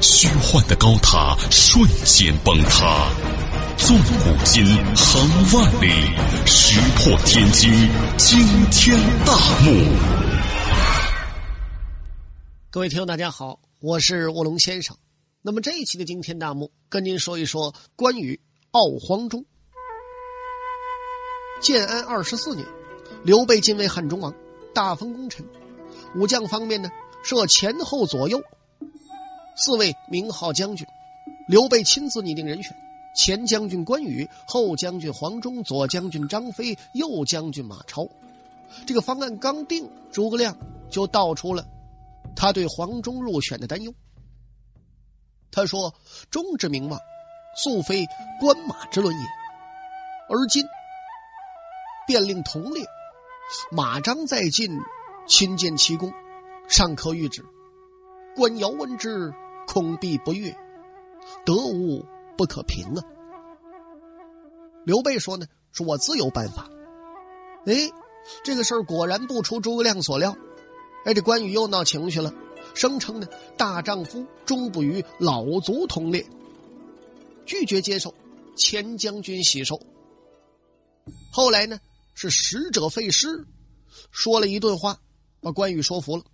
虚幻的高塔瞬间崩塌，纵古今，横万里，石破天惊，惊天大幕。各位听众，大家好，我是卧龙先生。那么这一期的惊天大幕，跟您说一说关羽傲黄忠。建安二十四年，刘备晋为汉中王，大封功臣。武将方面呢，设前后左右。四位名号将军，刘备亲自拟定人选：前将军关羽，后将军黄忠，左将军张飞，右将军马超。这个方案刚定，诸葛亮就道出了他对黄忠入选的担忧。他说：“忠之名望，素非关马之论也。而今便令同列，马张在晋，亲见其功，尚可谕旨。关遥闻之。”恐必不悦，得无不可平啊！刘备说呢，说我自有办法。哎，这个事儿果然不出诸葛亮所料。哎，这关羽又闹情绪了，声称呢大丈夫终不与老卒同列，拒绝接受前将军喜寿。后来呢，是使者费诗，说了一顿话，把关羽说服了。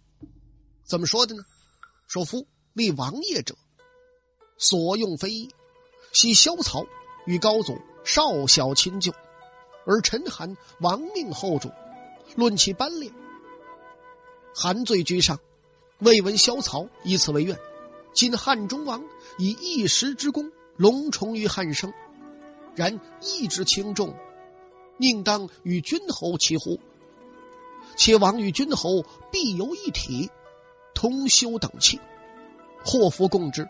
怎么说的呢？说夫。立王爷者，所用非议，系萧曹与高祖少小亲旧，而陈韩亡命后主，论其班列，韩罪居上，未闻萧曹以此为怨。今汉中王以一时之功隆重于汉生，然义之轻重，宁当与君侯齐乎？且王与君侯必有一体，同修等气。祸福共之，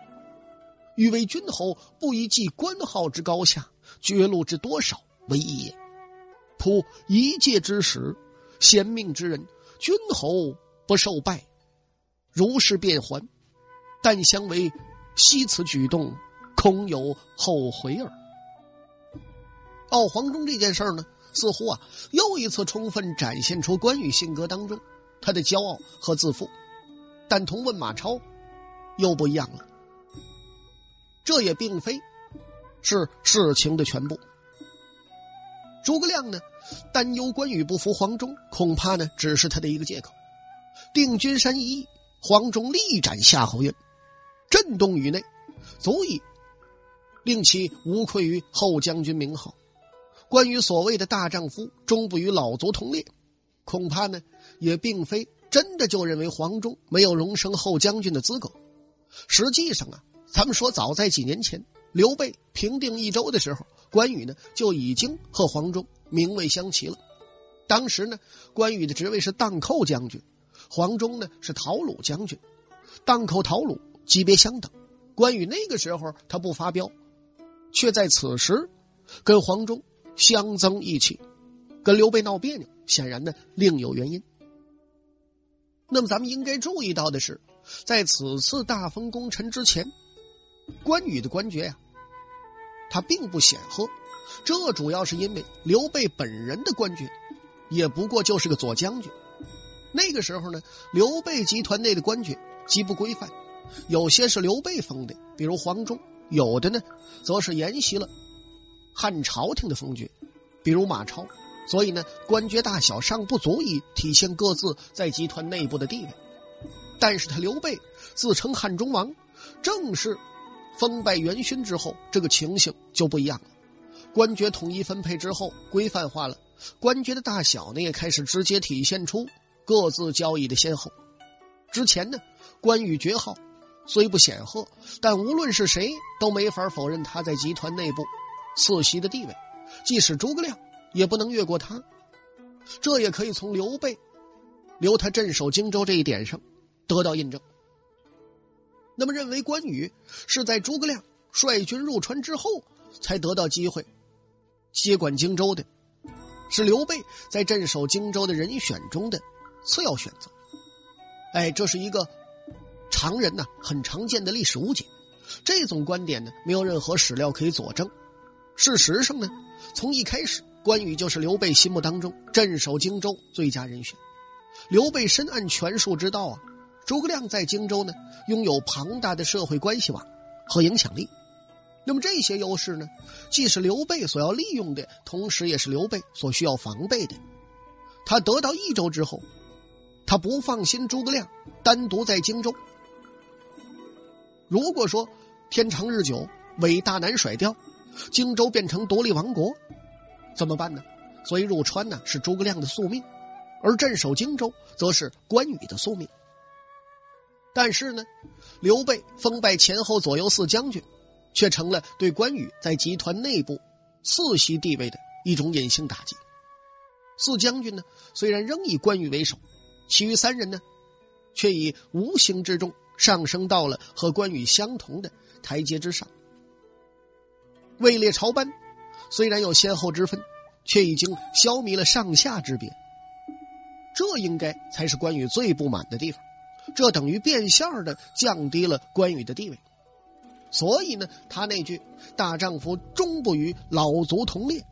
欲为君侯，不以计官号之高下、爵禄之多少为义也。仆一介之使，贤命之人，君侯不受拜，如是便还。但相为惜此举动，恐有后悔耳。傲黄忠这件事呢，似乎啊，又一次充分展现出关羽性格当中他的骄傲和自负。但同问马超。又不一样了，这也并非是事情的全部。诸葛亮呢，担忧关羽不服黄忠，恐怕呢只是他的一个借口。定军山一役，黄忠力斩夏侯渊，震动宇内，足以令其无愧于后将军名号。关羽所谓的大丈夫终不与老卒同列，恐怕呢也并非真的就认为黄忠没有荣升后将军的资格。实际上啊，咱们说，早在几年前，刘备平定益州的时候，关羽呢就已经和黄忠名位相齐了。当时呢，关羽的职位是荡寇将军，黄忠呢是讨虏将军。荡寇、讨虏级别相等，关羽那个时候他不发飙，却在此时跟黄忠相争义气，跟刘备闹别扭，显然呢另有原因。那么咱们应该注意到的是。在此次大封功臣之前，关羽的官爵呀，他并不显赫。这主要是因为刘备本人的官爵，也不过就是个左将军。那个时候呢，刘备集团内的官爵极不规范，有些是刘备封的，比如黄忠；有的呢，则是沿袭了汉朝廷的封爵，比如马超。所以呢，官爵大小尚不足以体现各自在集团内部的地位。但是他刘备自称汉中王，正式封拜元勋之后，这个情形就不一样了。官爵统一分配之后，规范化了，官爵的大小呢也开始直接体现出各自交易的先后。之前呢，关羽爵号虽不显赫，但无论是谁都没法否认他在集团内部次席的地位，即使诸葛亮也不能越过他。这也可以从刘备留他镇守荆州这一点上。得到印证。那么，认为关羽是在诸葛亮率军入川之后，才得到机会接管荆州的，是刘备在镇守荆州的人选中的次要选择。哎，这是一个常人呐很常见的历史误解。这种观点呢，没有任何史料可以佐证。事实上呢，从一开始，关羽就是刘备心目当中镇守荆州最佳人选。刘备深谙权术之道啊，诸葛亮在荆州呢，拥有庞大的社会关系网和影响力。那么这些优势呢，既是刘备所要利用的，同时也是刘备所需要防备的。他得到益州之后，他不放心诸葛亮单独在荆州。如果说天长日久，伟大难甩掉，荆州变成独立王国，怎么办呢？所以入川呢是诸葛亮的宿命，而镇守荆州则是关羽的宿命。但是呢，刘备封拜前后左右四将军。却成了对关羽在集团内部次席地位的一种隐性打击。四将军呢，虽然仍以关羽为首，其余三人呢，却以无形之中上升到了和关羽相同的台阶之上。位列朝班，虽然有先后之分，却已经消弭了上下之别。这应该才是关羽最不满的地方，这等于变相的降低了关羽的地位。所以呢，他那句“大丈夫终不与老卒同列”，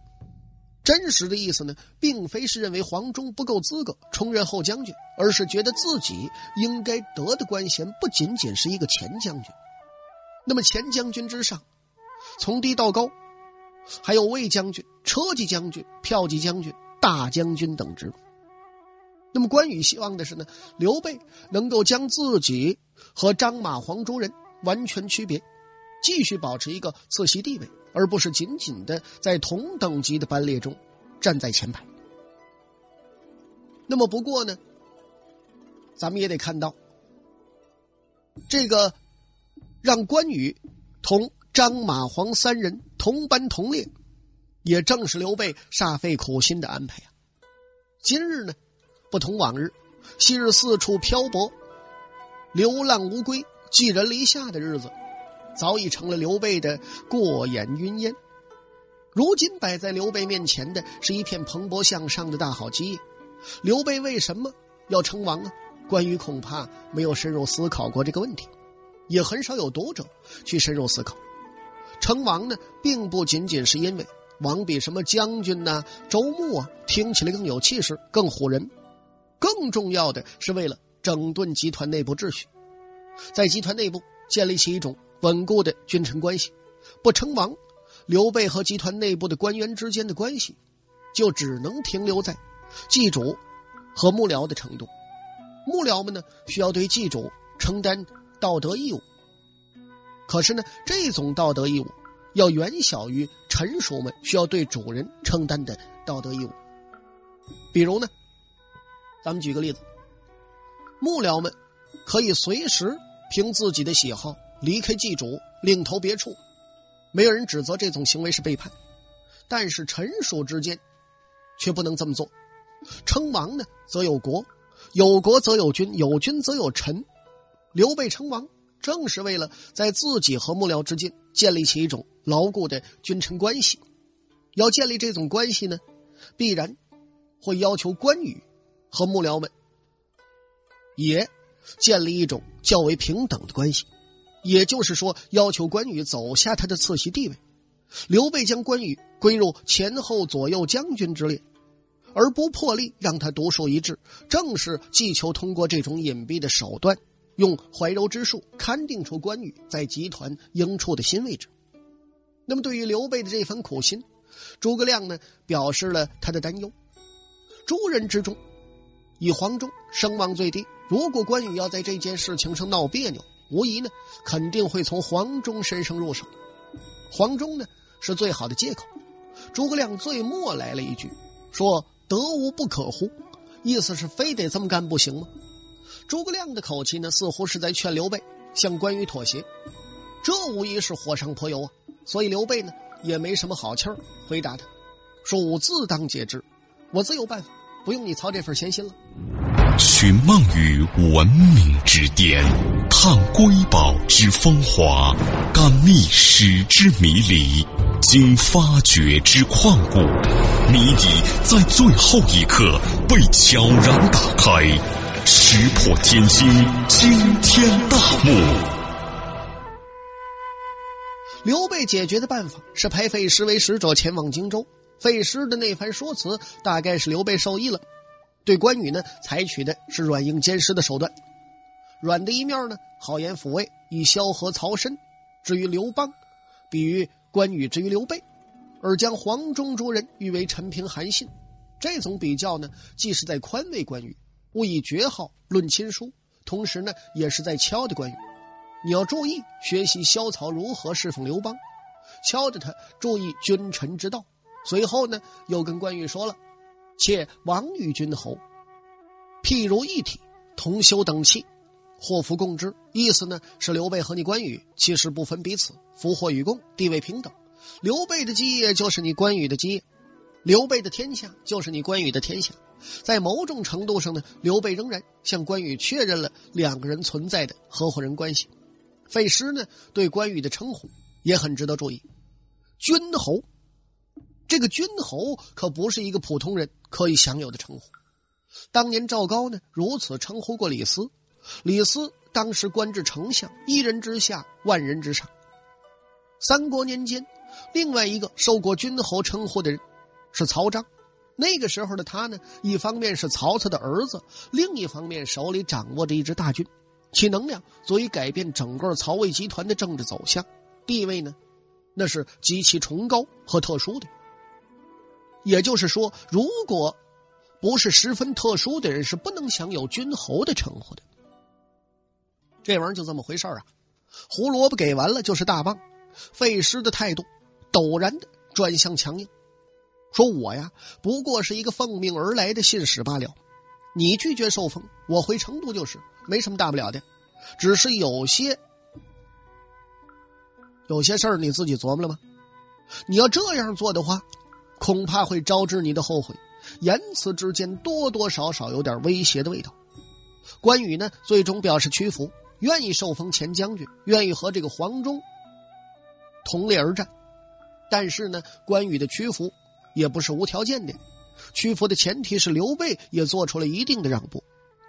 真实的意思呢，并非是认为黄忠不够资格充任后将军，而是觉得自己应该得的官衔不仅仅是一个前将军。那么前将军之上，从低到高，还有卫将军、车骑将军、骠骑将军、大将军等职。那么关羽希望的是呢，刘备能够将自己和张马黄诸人完全区别。继续保持一个侧席地位，而不是紧紧的在同等级的班列中站在前排。那么不过呢，咱们也得看到，这个让关羽同张马黄三人同班同列，也正是刘备煞费苦心的安排啊。今日呢，不同往日，昔日四处漂泊、流浪无归、寄人篱下的日子。早已成了刘备的过眼云烟，如今摆在刘备面前的是一片蓬勃向上的大好基业。刘备为什么要称王呢？关羽恐怕没有深入思考过这个问题，也很少有读者去深入思考。称王呢，并不仅仅是因为王比什么将军呐、周穆啊听起来更有气势、更唬人，更重要的是为了整顿集团内部秩序，在集团内部建立起一种。稳固的君臣关系，不称王，刘备和集团内部的官员之间的关系，就只能停留在祭主和幕僚的程度。幕僚们呢，需要对祭主承担道德义务，可是呢，这种道德义务要远小于臣属们需要对主人承担的道德义务。比如呢，咱们举个例子，幕僚们可以随时凭自己的喜好。离开祭主，另投别处，没有人指责这种行为是背叛。但是臣属之间，却不能这么做。称王呢，则有国；有国则有君；有君则有臣。刘备称王，正是为了在自己和幕僚之间建立起一种牢固的君臣关系。要建立这种关系呢，必然会要求关羽和幕僚们也建立一种较为平等的关系。也就是说，要求关羽走下他的侧席地位。刘备将关羽归入前后左右将军之列，而不破例让他独树一帜，正是既求通过这种隐蔽的手段，用怀柔之术勘定出关羽在集团应处的新位置。那么，对于刘备的这番苦心，诸葛亮呢表示了他的担忧。诸人之中，以黄忠声望最低。如果关羽要在这件事情上闹别扭，无疑呢，肯定会从黄忠身上入手。黄忠呢是最好的借口。诸葛亮最末来了一句，说“得无不可乎”，意思是非得这么干不行吗？诸葛亮的口气呢，似乎是在劝刘备向关羽妥协。这无疑是火上泼油啊！所以刘备呢也没什么好气儿，回答他说：“吾自当解之，我自有办法，不用你操这份闲心了。”寻梦于文明之巅。探瑰宝之风华，感历史之迷离，经发掘之旷古，谜底在最后一刻被悄然打开，石破天惊，惊天大幕。刘备解决的办法是派费师为使者前往荆州。费师的那番说辞，大概是刘备受益了。对关羽呢，采取的是软硬兼施的手段。软的一面呢，好言抚慰，以萧何曹参；至于刘邦，比喻关羽之于刘备，而将黄忠诸人誉为陈平韩信。这种比较呢，既是在宽慰关羽，勿以爵号论亲疏，同时呢，也是在敲的关羽。你要注意学习萧曹如何侍奉刘邦，敲着他注意君臣之道。随后呢，又跟关羽说了：“且王与君侯，譬如一体，同修等气，祸福共之。”意思呢是刘备和你关羽其实不分彼此，福祸与共，地位平等。刘备的基业就是你关羽的基业，刘备的天下就是你关羽的天下。在某种程度上呢，刘备仍然向关羽确认了两个人存在的合伙人关系。费诗呢对关羽的称呼也很值得注意，君侯。这个君侯可不是一个普通人可以享有的称呼。当年赵高呢如此称呼过李斯，李斯当时官至丞相，一人之下，万人之上。三国年间，另外一个受过君侯称呼的人是曹彰。那个时候的他呢，一方面是曹操的儿子，另一方面手里掌握着一支大军，其能量足以改变整个曹魏集团的政治走向，地位呢，那是极其崇高和特殊的。也就是说，如果不是十分特殊的人，是不能享有君侯的称呼的。这玩意儿就这么回事啊！胡萝卜给完了就是大棒。费师的态度陡然的转向强硬，说我呀不过是一个奉命而来的信使罢了。你拒绝受封，我回成都就是，没什么大不了的。只是有些有些事儿你自己琢磨了吗？你要这样做的话。恐怕会招致你的后悔，言辞之间多多少少有点威胁的味道。关羽呢，最终表示屈服，愿意受封前将军，愿意和这个黄忠同列而战。但是呢，关羽的屈服也不是无条件的，屈服的前提是刘备也做出了一定的让步，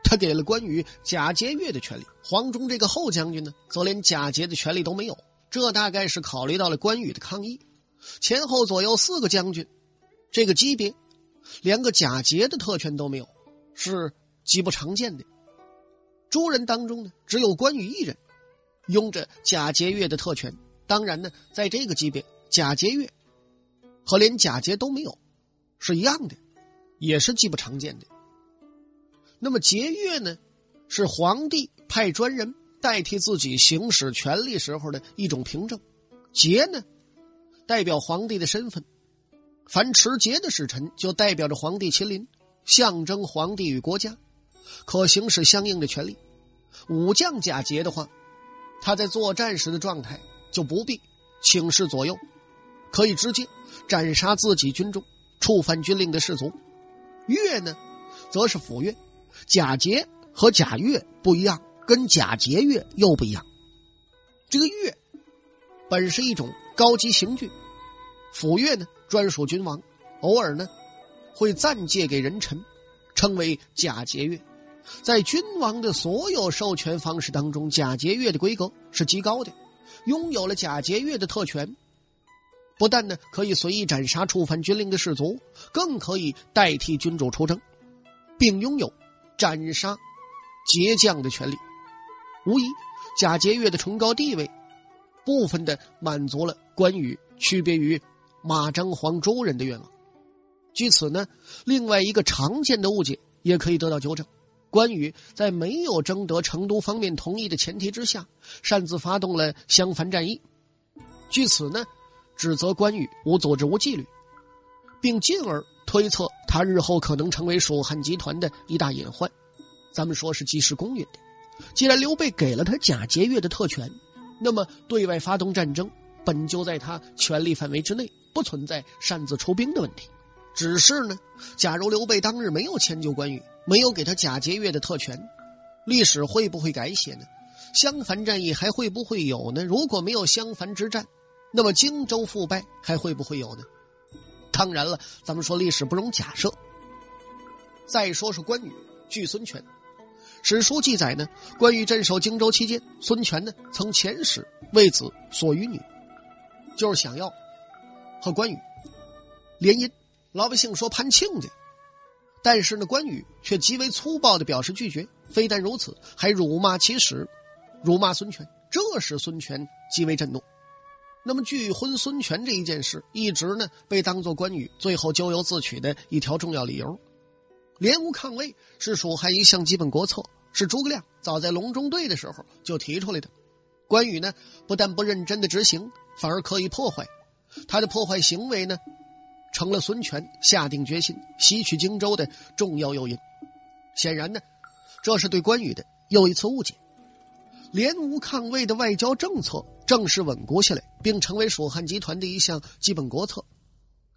他给了关羽假节钺的权利，黄忠这个后将军呢，则连假节的权利都没有。这大概是考虑到了关羽的抗议，前后左右四个将军。这个级别，连个假节的特权都没有，是极不常见的。诸人当中呢，只有关羽一人，拥着假节钺的特权。当然呢，在这个级别，假节钺和连假节都没有是一样的，也是极不常见的。那么节钺呢，是皇帝派专人代替自己行使权力时候的一种凭证。节呢，代表皇帝的身份。凡持节的使臣，就代表着皇帝亲临，象征皇帝与国家，可行使相应的权利。武将假节的话，他在作战时的状态就不必请示左右，可以直接斩杀自己军中触犯军令的士卒。月呢，则是府乐，假节和假乐不一样，跟假节乐又不一样。这个乐本是一种高级刑具，府乐呢。专属君王，偶尔呢会暂借给人臣，称为假节乐。在君王的所有授权方式当中，假节乐的规格是极高的。拥有了假节乐的特权，不但呢可以随意斩杀触犯军令的士卒，更可以代替君主出征，并拥有斩杀节将的权利。无疑，假节钺的崇高地位，部分的满足了关羽区别于。马张黄周人的愿望，据此呢，另外一个常见的误解也可以得到纠正。关羽在没有征得成都方面同意的前提之下，擅自发动了襄樊战役，据此呢，指责关羽无组织无纪律，并进而推测他日后可能成为蜀汉集团的一大隐患。咱们说是及时公允的。既然刘备给了他假节钺的特权，那么对外发动战争本就在他权力范围之内。不存在擅自出兵的问题，只是呢，假如刘备当日没有迁就关羽，没有给他假节钺的特权，历史会不会改写呢？襄樊战役还会不会有呢？如果没有襄樊之战，那么荆州覆败还会不会有呢？当然了，咱们说历史不容假设。再说说关羽拒孙权，史书记载呢，关羽镇守荆州期间，孙权呢曾遣使为子所与女，就是想要和关羽联姻。老百姓说攀亲家，但是呢，关羽却极为粗暴的表示拒绝。非但如此，还辱骂其使，辱骂孙权，这使孙权极为震怒。那么拒婚孙权这一件事，一直呢被当作关羽最后咎由自取的一条重要理由。联吴抗魏是蜀汉一项基本国策，是诸葛亮早在隆中对的时候就提出来的。关羽呢不但不认真的执行，反而刻意破坏。他的破坏行为呢，成了孙权下定决心袭取荆州的重要诱因。显然呢。这是对关羽的又一次误解，联吴抗魏的外交政策正式稳固下来，并成为蜀汉集团的一项基本国策。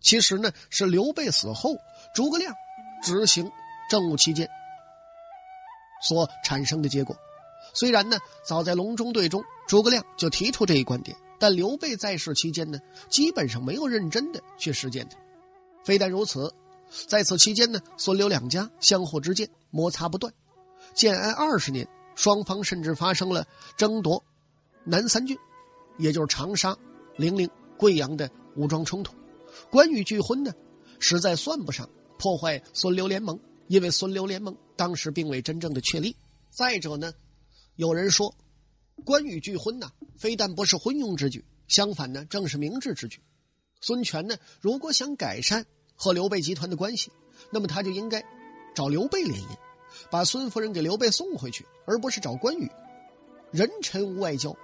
其实呢，是刘备死后，诸葛亮执行政务期间所产生的结果。虽然呢，早在隆中对中，诸葛亮就提出这一观点，但刘备在世期间呢，基本上没有认真的去实践它。非但如此，在此期间呢，孙刘两家相互之间摩擦不断。建安二十年，双方甚至发生了争夺南三郡，也就是长沙、零陵、贵阳的武装冲突。关羽拒婚呢，实在算不上破坏孙刘联盟，因为孙刘联盟当时并未真正的确立。再者呢，有人说，关羽拒婚呢，非但不是昏庸之举，相反呢，正是明智之举。孙权呢，如果想改善和刘备集团的关系，那么他就应该找刘备联姻。把孙夫人给刘备送回去，而不是找关羽。人臣无外交，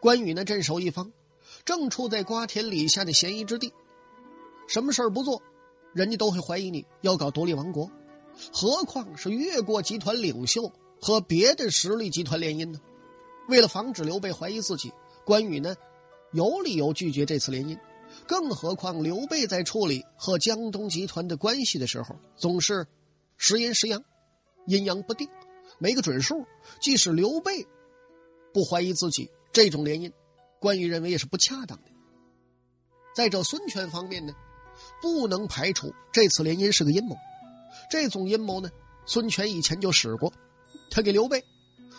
关羽呢镇守一方，正处在瓜田李下的嫌疑之地。什么事儿不做，人家都会怀疑你要搞独立王国。何况是越过集团领袖和别的实力集团联姻呢？为了防止刘备怀疑自己，关羽呢有理由拒绝这次联姻。更何况刘备在处理和江东集团的关系的时候，总是时阴时阳。阴阳不定，没个准数。即使刘备不怀疑自己这种联姻，关羽认为也是不恰当的。再者，孙权方面呢，不能排除这次联姻是个阴谋。这种阴谋呢，孙权以前就使过，他给刘备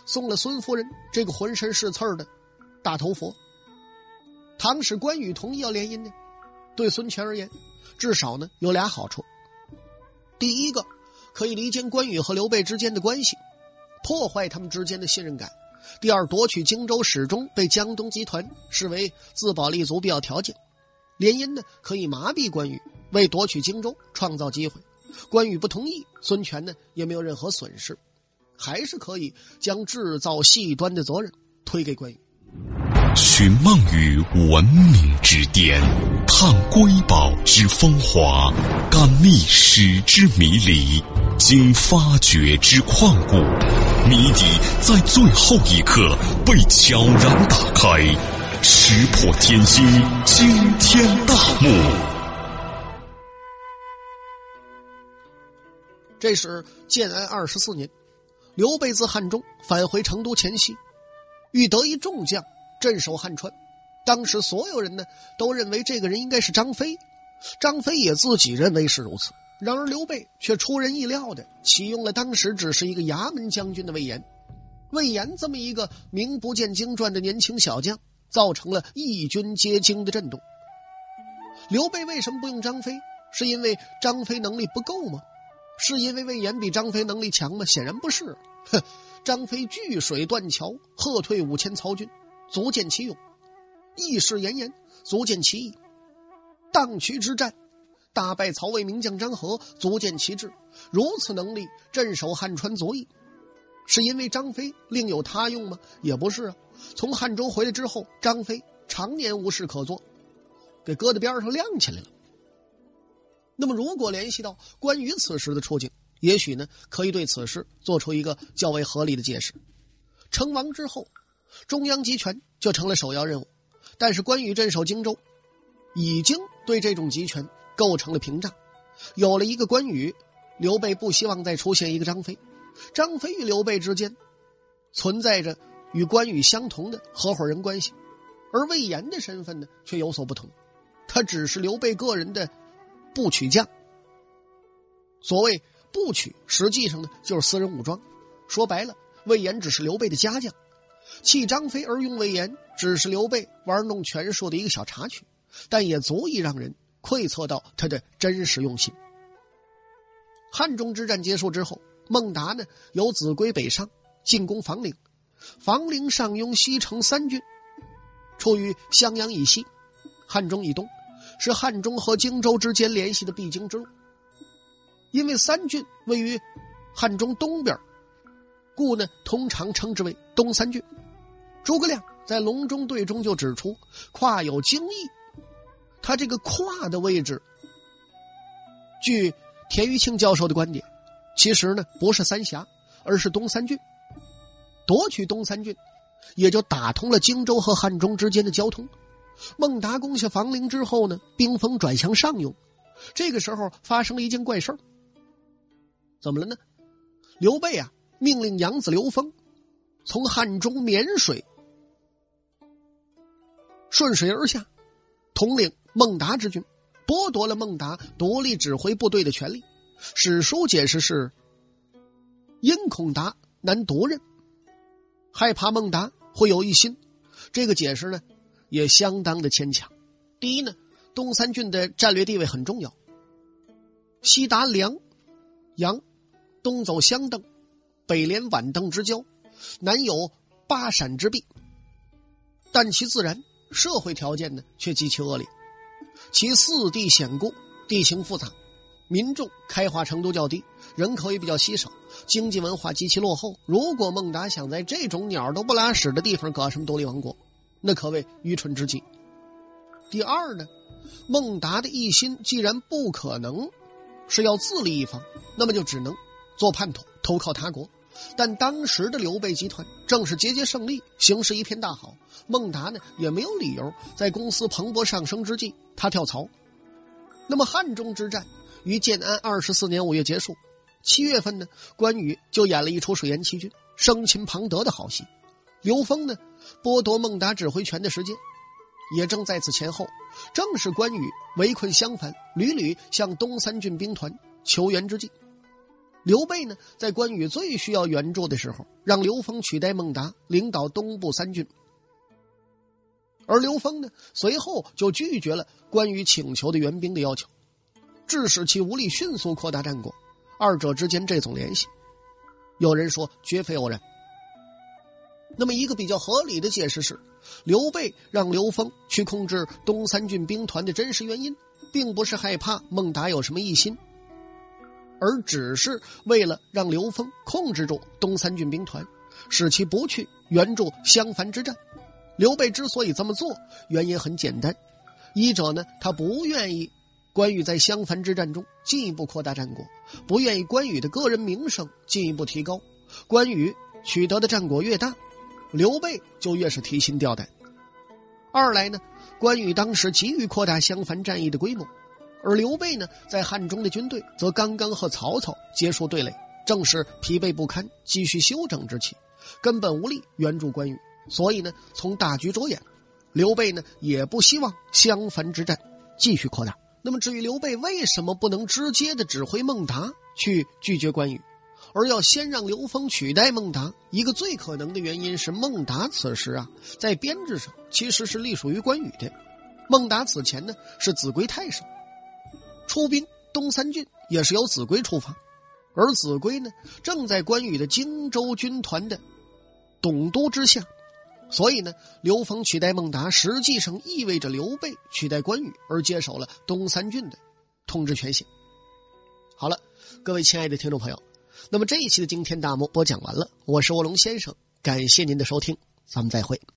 送了孙夫人这个浑身是刺儿的大头佛。倘使关羽同意要联姻呢，对孙权而言，至少呢有俩好处。第一个。可以离间关羽和刘备之间的关系，破坏他们之间的信任感。第二，夺取荆州始终被江东集团视为自保立足必要条件。联姻呢，可以麻痹关羽，为夺取荆州创造机会。关羽不同意，孙权呢也没有任何损失，还是可以将制造细端的责任推给关羽。寻梦于文明之巅，探瑰宝之风华，感历史之迷离。经发掘之旷古，谜底在最后一刻被悄然打开，石破天惊，惊天大幕。这是建安二十四年，刘备自汉中返回成都前夕，欲得一众将镇守汉川。当时所有人呢都认为这个人应该是张飞，张飞也自己认为是如此。然而刘备却出人意料的启用了当时只是一个衙门将军的魏延，魏延这么一个名不见经传的年轻小将，造成了义军皆惊的震动。刘备为什么不用张飞？是因为张飞能力不够吗？是因为魏延比张飞能力强吗？显然不是。哼，张飞拒水断桥，喝退五千曹军，足见其勇；义士严颜，足见其义。荡渠之战。大败曹魏名将张合，足见其志。如此能力，镇守汉川足矣。是因为张飞另有他用吗？也不是啊。从汉中回来之后，张飞常年无事可做，给搁在边上晾起来了。那么，如果联系到关羽此时的处境，也许呢，可以对此事做出一个较为合理的解释。成王之后，中央集权就成了首要任务，但是关羽镇守荆州，已经对这种集权。构成了屏障，有了一个关羽，刘备不希望再出现一个张飞。张飞与刘备之间存在着与关羽相同的合伙人关系，而魏延的身份呢却有所不同，他只是刘备个人的不取将。所谓不取，实际上呢就是私人武装。说白了，魏延只是刘备的家将，弃张飞而用魏延，只是刘备玩弄权术的一个小插曲，但也足以让人窥测到他的真实用心。汉中之战结束之后，孟达呢由秭归北上，进攻房陵。房陵上拥西城三郡，处于襄阳以西，汉中以东，是汉中和荆州之间联系的必经之路。因为三郡位于汉中东边，故呢通常称之为东三郡。诸葛亮在隆中对中就指出“跨有荆益”，他这个“跨”的位置，据田余庆教授的观点，其实呢不是三峡，而是东三郡。夺取东三郡，也就打通了荆州和汉中之间的交通。孟达攻下房陵之后呢，兵锋转向上庸。这个时候发生了一件怪事怎么了呢？刘备啊，命令养子刘封从汉中沔水顺水而下，统领孟达之军，剥夺了孟达独立指挥部队的权利。史书解释是：因孔达难夺任，害怕孟达会有一心。这个解释呢，也相当的牵强。第一呢，东三郡的战略地位很重要，西达梁、阳。东走相邓，北连宛邓之交，南有巴陕之壁。但其自然社会条件呢，却极其恶劣。其四地险固，地形复杂，民众开化程度较低，人口也比较稀少，经济文化极其落后。如果孟达想在这种鸟都不拉屎的地方搞什么独立王国，那可谓愚蠢之极。第二呢，孟达的一心既然不可能是要自立一方，那么就只能。做叛徒，投靠他国，但当时的刘备集团正是节节胜利，形势一片大好。孟达呢也没有理由在公司蓬勃上升之际他跳槽。那么汉中之战于建安二十四年五月结束，七月份呢，关羽就演了一出水淹七军、生擒庞德的好戏。刘封呢剥夺孟达指挥权的时间，也正在此前后，正是关羽围困襄樊，屡屡向东三郡兵团求援之际。刘备呢，在关羽最需要援助的时候，让刘封取代孟达领导东部三郡，而刘封呢，随后就拒绝了关羽请求的援兵的要求，致使其无力迅速扩大战果。二者之间这种联系，有人说绝非偶然。那么，一个比较合理的解释是，刘备让刘封去控制东三郡兵团的真实原因，并不是害怕孟达有什么异心。而只是为了让刘封控制住东三郡兵团，使其不去援助襄樊之战。刘备之所以这么做，原因很简单：一者呢，他不愿意关羽在襄樊之战中进一步扩大战果，不愿意关羽的个人名声进一步提高。关羽取得的战果越大，刘备就越是提心吊胆。二来呢，关羽当时急于扩大襄樊战役的规模。而刘备呢，在汉中的军队则刚刚和曹操结束对垒，正是疲惫不堪、急需休整之期，根本无力援助关羽。所以呢，从大局着眼，刘备呢也不希望襄樊之战继续扩大。那么，至于刘备为什么不能直接的指挥孟达去拒绝关羽，而要先让刘封取代孟达？一个最可能的原因是，孟达此时啊，在编制上其实是隶属于关羽的。孟达此前呢是秭归太守。出兵东三郡也是由子规出发，而子规呢正在关羽的荆州军团的董督之下，所以呢，刘封取代孟达，实际上意味着刘备取代关羽而接手了东三郡的统治权限。好了，各位亲爱的听众朋友，那么这一期的惊天大幕播讲完了，我是卧龙先生，感谢您的收听，咱们再会。